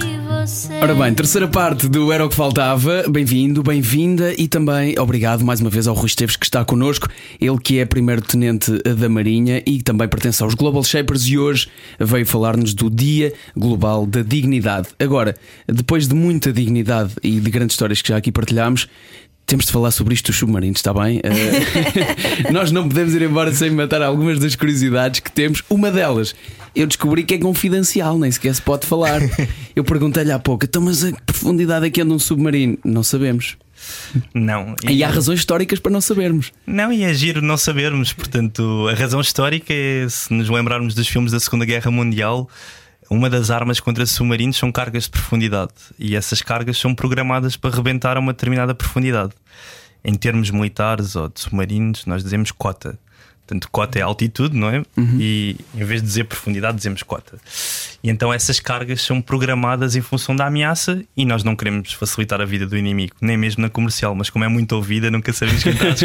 Ora bem, terceira parte do Era o que Faltava. Bem-vindo, bem-vinda e também obrigado mais uma vez ao Rui Esteves que está connosco. Ele que é primeiro-tenente da Marinha e também pertence aos Global Shapers e hoje veio falar-nos do Dia Global da Dignidade. Agora, depois de muita dignidade e de grandes histórias que já aqui partilhámos, temos de falar sobre isto dos submarinos, está bem? Uh, nós não podemos ir embora sem matar algumas das curiosidades que temos. Uma delas, eu descobri que é confidencial, nem sequer se pode falar. Eu perguntei-lhe há pouco, então, mas a profundidade aqui anda um submarino? Não sabemos. Não. E, e há razões históricas para não sabermos. Não, e é giro não sabermos. Portanto, a razão histórica é se nos lembrarmos dos filmes da Segunda Guerra Mundial. Uma das armas contra submarinos são cargas de profundidade e essas cargas são programadas para rebentar a uma determinada profundidade. Em termos militares ou de submarinos, nós dizemos cota. Portanto, cota é altitude, não é? Uhum. E em vez de dizer profundidade, dizemos cota. E então essas cargas são programadas em função da ameaça e nós não queremos facilitar a vida do inimigo, nem mesmo na comercial, mas como é muito ouvida, nunca sabemos quem está a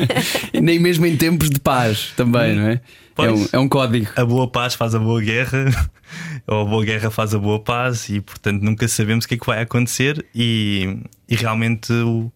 nem mesmo em tempos de paz também, não é? É um, é um código. A boa paz faz a boa guerra, ou a boa guerra faz a boa paz, e portanto nunca sabemos o que é que vai acontecer. E, e realmente o,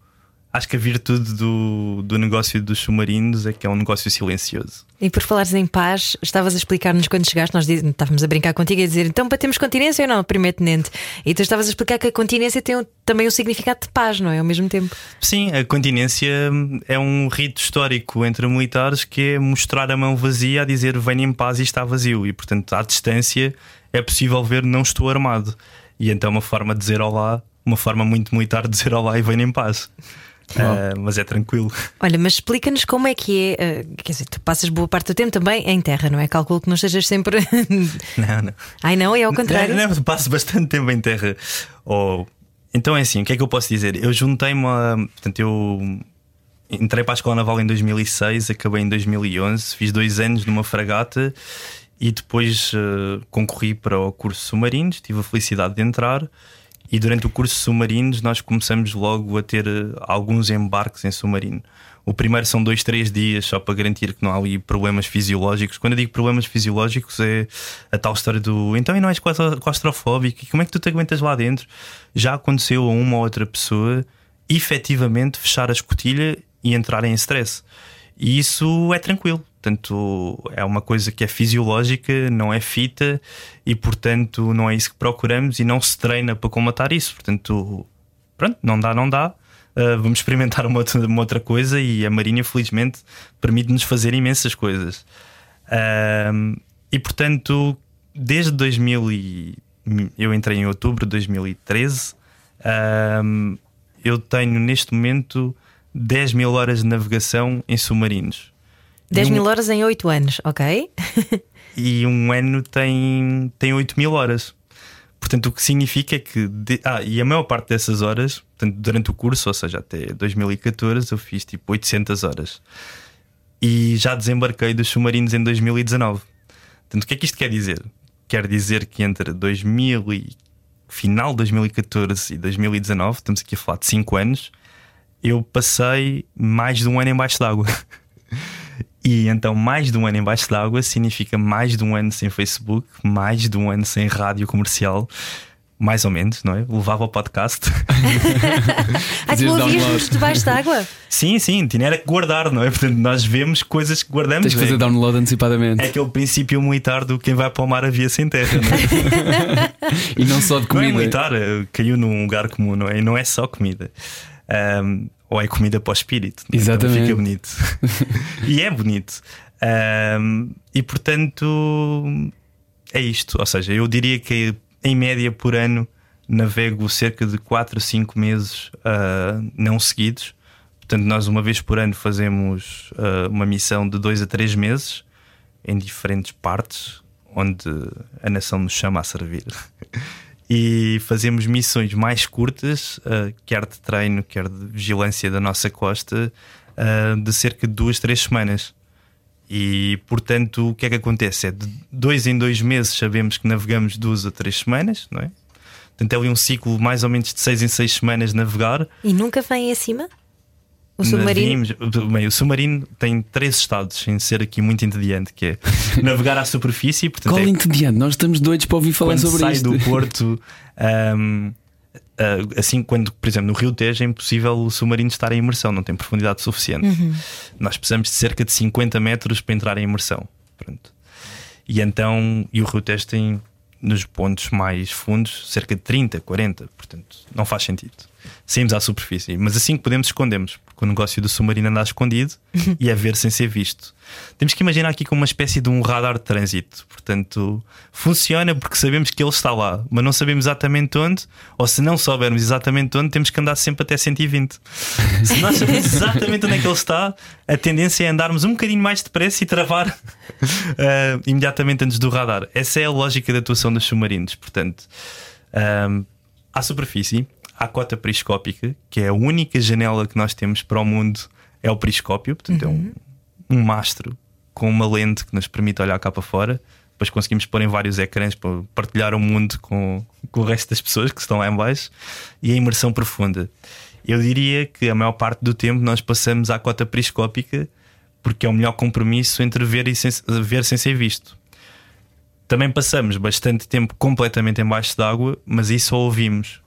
acho que a virtude do, do negócio dos submarinos é que é um negócio silencioso. E por falares em paz, estavas a explicar-nos quando chegaste, nós estávamos a brincar contigo e a dizer então batemos continência ou não, primeiro tenente? E tu estavas a explicar que a continência tem também um significado de paz, não é? Ao mesmo tempo. Sim, a continência é um rito histórico entre militares que é mostrar a mão vazia a dizer venha em paz e está vazio. E portanto, à distância é possível ver não estou armado. E então, uma forma de dizer olá, uma forma muito militar de dizer olá e venha em paz. Uh, mas é tranquilo. Olha, mas explica-nos como é que é. Uh, quer dizer, tu passas boa parte do tempo também em terra, não é? Calculo que não estejas sempre. não, não. Ai, não, é ao contrário. Não, não, passo bastante tempo em terra. Oh, então é assim, o que é que eu posso dizer? Eu juntei-me a. Portanto, eu entrei para a Escola Naval em 2006, acabei em 2011, fiz dois anos numa fragata e depois uh, concorri para o curso submarinos, tive a felicidade de entrar. E durante o curso de submarinos, nós começamos logo a ter eh, alguns embarques em submarino. O primeiro são dois, três dias, só para garantir que não há ali problemas fisiológicos. Quando eu digo problemas fisiológicos, é a tal história do então e não és claustrofóbico, e como é que tu te aguentas lá dentro? Já aconteceu a uma ou outra pessoa efetivamente fechar a escotilha e entrar em stress. E isso é tranquilo. Portanto, é uma coisa que é fisiológica, não é fita e, portanto, não é isso que procuramos e não se treina para combatar isso. Portanto, pronto, não dá, não dá. Uh, vamos experimentar uma outra, uma outra, coisa e a Marinha, felizmente, permite-nos fazer imensas coisas. Uh, e, portanto, desde 2000 e, eu entrei em outubro de 2013, uh, eu tenho neste momento 10 mil horas de navegação em submarinos. 10 mil horas em 8 anos, ok? e um ano tem, tem 8 mil horas. Portanto, o que significa é que. De, ah, e a maior parte dessas horas, portanto, durante o curso, ou seja, até 2014, eu fiz tipo 800 horas. E já desembarquei dos submarinos em 2019. Portanto, o que é que isto quer dizer? Quer dizer que entre 2000 e final de 2014 e 2019, estamos aqui a falar de 5 anos, eu passei mais de um ano embaixo d'água. E então, mais de um ano embaixo d'água significa mais de um ano sem Facebook, mais de um ano sem rádio comercial. Mais ou menos, não é? Levava o podcast. ah, tu ouvias debaixo d'água? Sim, sim, tinha era que guardar, não é? Portanto, nós vemos coisas que guardamos. Tens que fazer é, download antecipadamente. É aquele princípio militar do quem vai para o mar havia sem terra, não é? e não só de comida. Não é militar, é, caiu num lugar comum, não é? E não é só comida. Um, ou é comida para o espírito. Então Exatamente. Então fica bonito. e é bonito. Um, e portanto é isto. Ou seja, eu diria que em média por ano navego cerca de 4 a 5 meses uh, não seguidos. Portanto, nós uma vez por ano fazemos uh, uma missão de 2 a 3 meses em diferentes partes onde a nação nos chama a servir. e fazemos missões mais curtas, uh, quer de treino, quer de vigilância da nossa costa, uh, de cerca de duas, três semanas. E portanto, o que é que acontece? É de dois em dois meses sabemos que navegamos duas a três semanas, não é? Portanto, é ali um ciclo mais ou menos de seis em seis semanas navegar. E nunca vem acima? O submarino? bem, o submarino tem três estados, sem ser aqui muito entediante, que é navegar à superfície. Portanto, Qual é, entediante? Nós estamos doidos para ouvir falar sobre sai isto. sai do porto, um, Uh, assim, quando, por exemplo, no Rio Tejo é impossível o submarino estar em imersão, não tem profundidade suficiente. Uhum. Nós precisamos de cerca de 50 metros para entrar em imersão. Pronto. E então, e o Rio Tejo tem nos pontos mais fundos cerca de 30, 40, portanto, não faz sentido. Saímos à superfície. Mas assim que podemos, escondemos, porque o negócio do submarino anda escondido e é ver sem ser visto. Temos que imaginar aqui como uma espécie de um radar de trânsito. Portanto, funciona porque sabemos que ele está lá, mas não sabemos exatamente onde, ou se não soubermos exatamente onde, temos que andar sempre até 120. se nós sabemos exatamente onde é que ele está, a tendência é andarmos um bocadinho mais depressa e travar uh, imediatamente antes do radar. Essa é a lógica da atuação dos submarinos. Portanto, um, à superfície, a cota periscópica, que é a única janela que nós temos para o mundo, é o periscópio, portanto, uhum. é um, um mastro com uma lente que nos permite olhar cá para fora. Depois conseguimos pôr em vários ecrãs para partilhar o mundo com, com o resto das pessoas que estão lá em baixo e a imersão profunda. Eu diria que a maior parte do tempo nós passamos à cota periscópica porque é o melhor compromisso entre ver, e sem, ver sem ser visto. Também passamos bastante tempo completamente embaixo d'água, mas isso só ouvimos.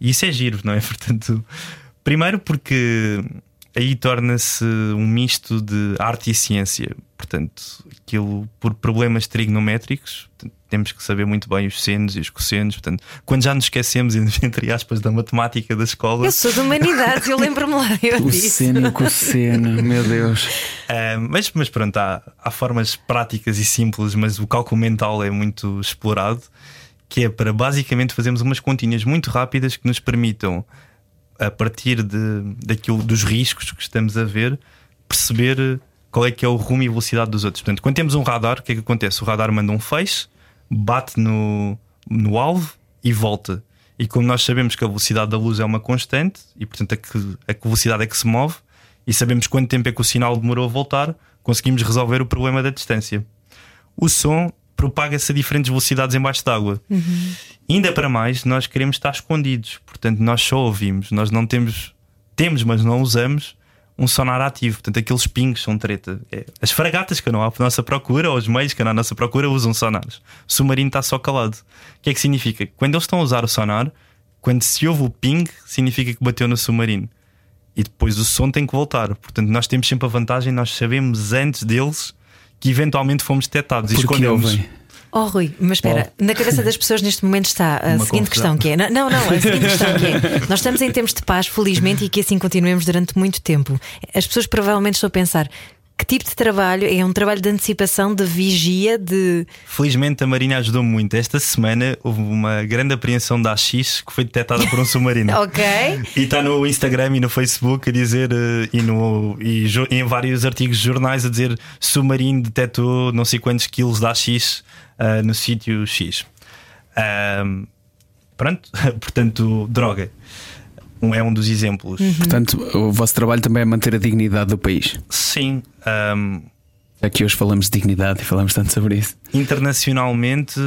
E isso é giro, não é? Portanto, primeiro porque aí torna-se um misto de arte e ciência. Portanto, aquilo por problemas trigonométricos, temos que saber muito bem os senos e os cossenos. Portanto, quando já nos esquecemos, entre aspas, da matemática da escola. Eu sou de humanidades, eu lembro-me lá. o seno, cosseno, meu Deus. Uh, mas, mas pronto, há, há formas práticas e simples, mas o cálculo mental é muito explorado. Que é para basicamente fazermos umas continhas muito rápidas que nos permitam a partir de, daquilo, dos riscos que estamos a ver, perceber qual é que é o rumo e velocidade dos outros. Portanto, quando temos um radar, o que é que acontece? O radar manda um feixe, bate no, no alvo e volta. E como nós sabemos que a velocidade da luz é uma constante, e portanto a que, a que velocidade é que se move, e sabemos quanto tempo é que o sinal demorou a voltar, conseguimos resolver o problema da distância. O som propaga-se a diferentes velocidades embaixo d'água. Uhum. Ainda para mais, nós queremos estar escondidos, portanto, nós só ouvimos, nós não temos, temos, mas não usamos um sonar ativo. Portanto, aqueles pingos são treta. É. As fragatas que não há para nossa procura, ou os meios que não há nossa procura, usam sonares. O submarino está só calado. O que é que significa? Quando eles estão a usar o sonar, quando se ouve o ping, significa que bateu no submarino. E depois o som tem que voltar. Portanto, nós temos sempre a vantagem, nós sabemos antes deles que eventualmente fomos detectados Porque e escondemos. Oh, Rui, mas espera, oh. na cabeça das pessoas neste momento está a Uma seguinte confusão. questão que é. Não, não, a seguinte questão que é. Nós estamos em tempos de paz, felizmente, e que assim continuemos durante muito tempo. As pessoas provavelmente estão a pensar. Que tipo de trabalho? É um trabalho de antecipação, de vigia, de. Felizmente a Marinha ajudou muito. Esta semana houve uma grande apreensão da AX que foi detectada por um submarino. ok. E está no Instagram e no Facebook a dizer, eh, e, no, e em vários artigos de jornais a dizer submarino detectou não sei quantos quilos da AX uh, no sítio X. Um, pronto, portanto, droga. Um, é um dos exemplos. Uhum. Portanto, o vosso trabalho também é manter a dignidade do país. Sim. Um, Aqui hoje falamos de dignidade e falamos tanto sobre isso. Internacionalmente,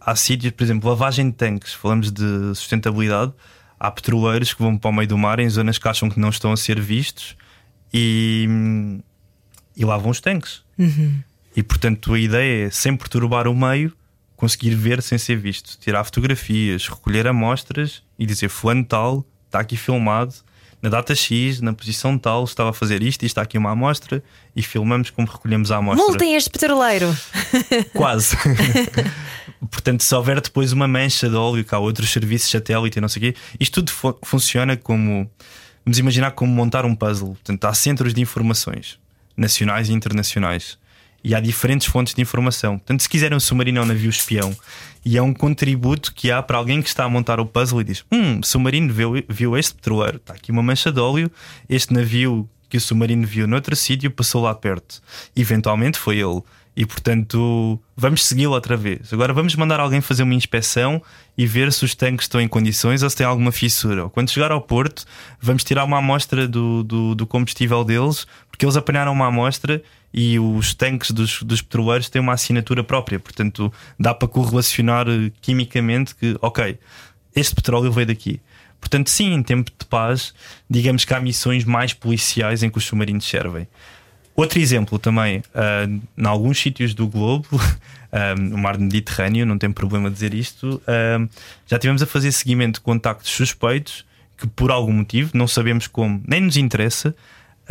há sítios, por exemplo, lavagem de tanques, falamos de sustentabilidade. Há petroleiros que vão para o meio do mar em zonas que acham que não estão a ser vistos e, e lavam os tanques. Uhum. E portanto a ideia é, sem perturbar o meio, conseguir ver sem ser visto, tirar fotografias, recolher amostras e dizer fulano tal, está aqui filmado, na data X, na posição tal, estava a fazer isto e está aqui uma amostra e filmamos como recolhemos a amostra. Multem este petroleiro! Quase. Portanto, se houver depois uma mancha de óleo, que há outros serviços satélite e não sei o quê, isto tudo fu funciona como. Vamos imaginar como montar um puzzle. Portanto, há centros de informações nacionais e internacionais e há diferentes fontes de informação. Portanto, se quiserem um submarino é um navio espião e é um contributo que há para alguém que está a montar o puzzle e diz: Hum, submarino viu, viu este petroleiro, está aqui uma mancha de óleo, este navio que o submarino viu noutro sítio passou lá perto. Eventualmente foi ele. E portanto, vamos segui-lo outra vez. Agora vamos mandar alguém fazer uma inspeção e ver se os tanques estão em condições ou se tem alguma fissura. Quando chegar ao porto, vamos tirar uma amostra do, do, do combustível deles, porque eles apanharam uma amostra e os tanques dos, dos petroleiros têm uma assinatura própria, portanto dá para correlacionar eh, quimicamente que, ok, este petróleo veio daqui. Portanto, sim, em tempo de paz, digamos que há missões mais policiais em que os submarinos servem. Outro exemplo também, uh, em alguns sítios do globo, no mar Mediterrâneo, não tem problema dizer isto, já tivemos a fazer seguimento de contactos suspeitos que, por algum motivo, não sabemos como, nem nos interessa,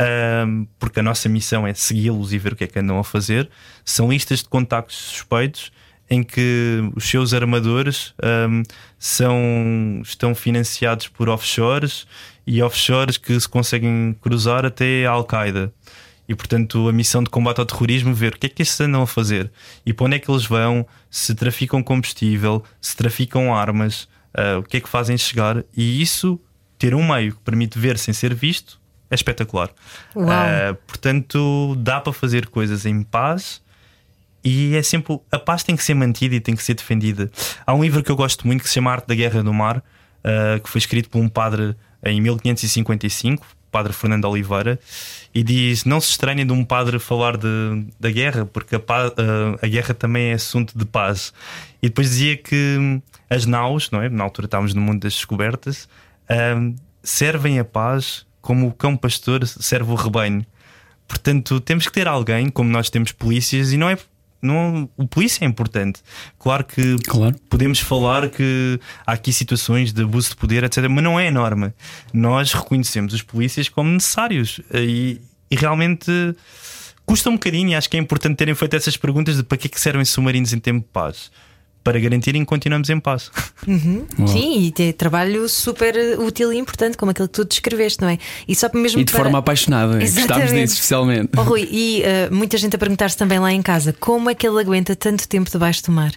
um, porque a nossa missão é segui-los e ver o que é que andam a fazer. São listas de contactos suspeitos em que os seus armadores um, são, estão financiados por offshores e offshores que se conseguem cruzar até a Al-Qaeda. E portanto, a missão de combate ao terrorismo, ver o que é que estes andam a fazer e para onde é que eles vão, se traficam combustível, se traficam armas, uh, o que é que fazem chegar, e isso ter um meio que permite ver sem ser visto é espetacular. Uh, portanto, dá para fazer coisas em paz e é sempre a paz tem que ser mantida e tem que ser defendida. Há um livro que eu gosto muito que se chama Arte da Guerra no Mar, uh, que foi escrito por um padre em 1555, padre Fernando Oliveira, e diz: Não se estranha de um padre falar de, da guerra, porque a, paz, uh, a guerra também é assunto de paz. E depois dizia que as naus, não é? na altura estávamos no mundo das descobertas, uh, servem a paz como o cão pastor serve o rebanho. Portanto, temos que ter alguém, como nós temos polícias, e não é não, o polícia é importante. Claro que claro. podemos falar que há aqui situações de abuso de poder, etc., mas não é a norma. Nós reconhecemos os polícias como necessários e, e realmente custa um bocadinho. E acho que é importante terem feito essas perguntas de para que, é que servem submarinos em tempo de paz para garantirem que continuamos em paz. Uhum. Sim, e tem trabalho super útil e importante, como aquele que tu descreveste, não é? E só mesmo E de para... forma apaixonada, gostávamos disso especialmente. Oh, Rui, e uh, muita gente a perguntar-se também lá em casa como é que ele aguenta tanto tempo debaixo do mar?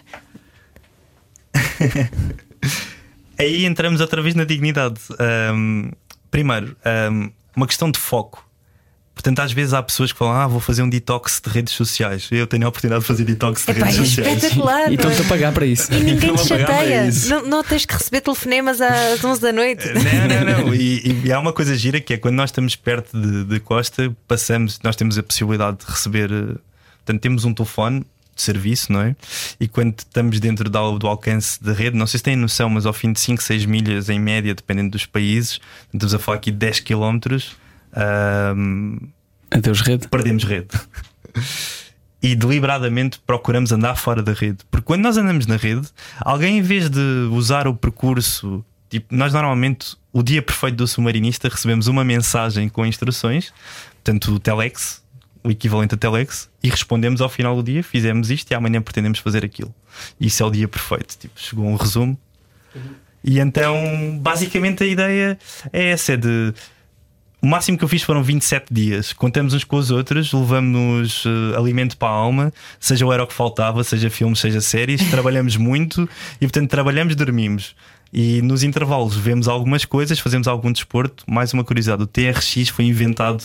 Aí entramos outra vez na dignidade. Um, primeiro, um, uma questão de foco. Portanto, às vezes há pessoas que falam: Ah, vou fazer um detox de redes sociais. Eu tenho a oportunidade de fazer detox de Epá, redes é sociais. Espetacular, e estão-te a pagar para isso. E ninguém te chateia. Não, não, tens que receber telefonemas às 11 da noite. Não, não, não. E, e, há uma coisa gira que é quando nós estamos perto de, de Costa, passamos, nós temos a possibilidade de receber. Eh, portanto, temos um telefone de serviço, não é? E quando estamos dentro do, do alcance da rede, não sei se têm noção, mas ao fim de 5, 6 milhas em média, dependendo dos países, estamos a falar aqui de 10 km. Um, Adeus rede. Perdemos rede. e deliberadamente procuramos andar fora da rede. Porque quando nós andamos na rede, alguém em vez de usar o percurso, tipo, nós normalmente, o dia perfeito do submarinista, recebemos uma mensagem com instruções, portanto, o Telex, o equivalente a Telex, e respondemos ao final do dia: fizemos isto e amanhã pretendemos fazer aquilo. Isso é o dia perfeito. Tipo, chegou um resumo. E então, basicamente, a ideia é essa: é de o máximo que eu fiz foram 27 dias. Contamos uns com os outros, levamos uh, alimento para a alma, seja o era o que faltava, seja filmes, seja séries. Trabalhamos muito e, portanto, trabalhamos, dormimos. E nos intervalos vemos algumas coisas, fazemos algum desporto. Mais uma curiosidade: o TRX foi inventado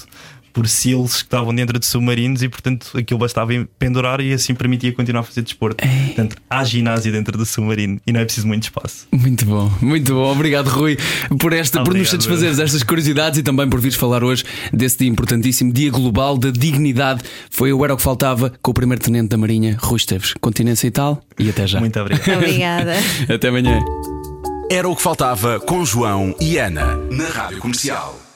por seals que estavam dentro de submarinos e, portanto, aquilo bastava pendurar e assim permitia continuar a fazer desporto. Ei. Portanto, há ginásio dentro do submarino e não é preciso muito espaço. Muito bom, muito bom. Obrigado, Rui, por, esta, Obrigado. por nos satisfazeres estas curiosidades e também por vires falar hoje desse dia importantíssimo, Dia Global da Dignidade. Foi o Era o que Faltava com o Primeiro Tenente da Marinha, Rui Esteves. Continência e tal, e até já. Muito obrigado. Obrigada. até amanhã. Era o que faltava com João e Ana na Rádio Comercial.